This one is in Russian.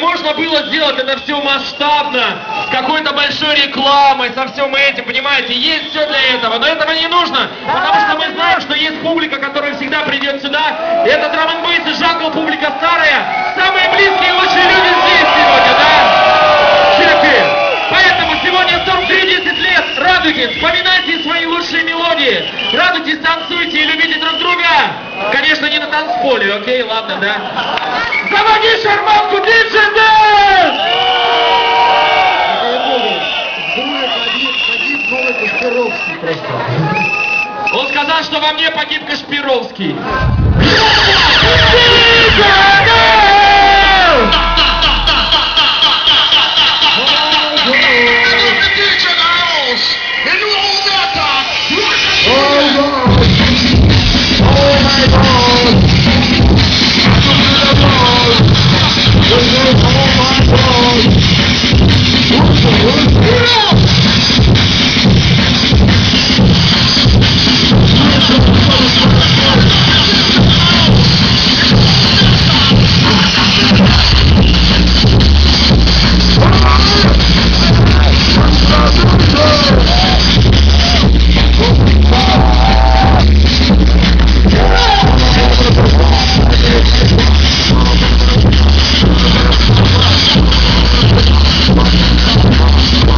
можно было сделать это все масштабно, с какой-то большой рекламой, со всем этим, понимаете? Есть все для этого, но этого не нужно, потому что мы знаем, что есть публика, которая всегда придет сюда. И это драм н и Жакл, публика старая, самые близкие и лучшие люди здесь сегодня, да? Чепи! Поэтому сегодня 43-10 лет, радуйтесь, вспоминайте свои лучшие мелодии, радуйтесь, танцуйте и любите друг друга. Конечно, не на танцполе, окей, ладно, да? Заводи шарма! Кашпировский просто. Он сказал, что во мне погиб Кашпировский.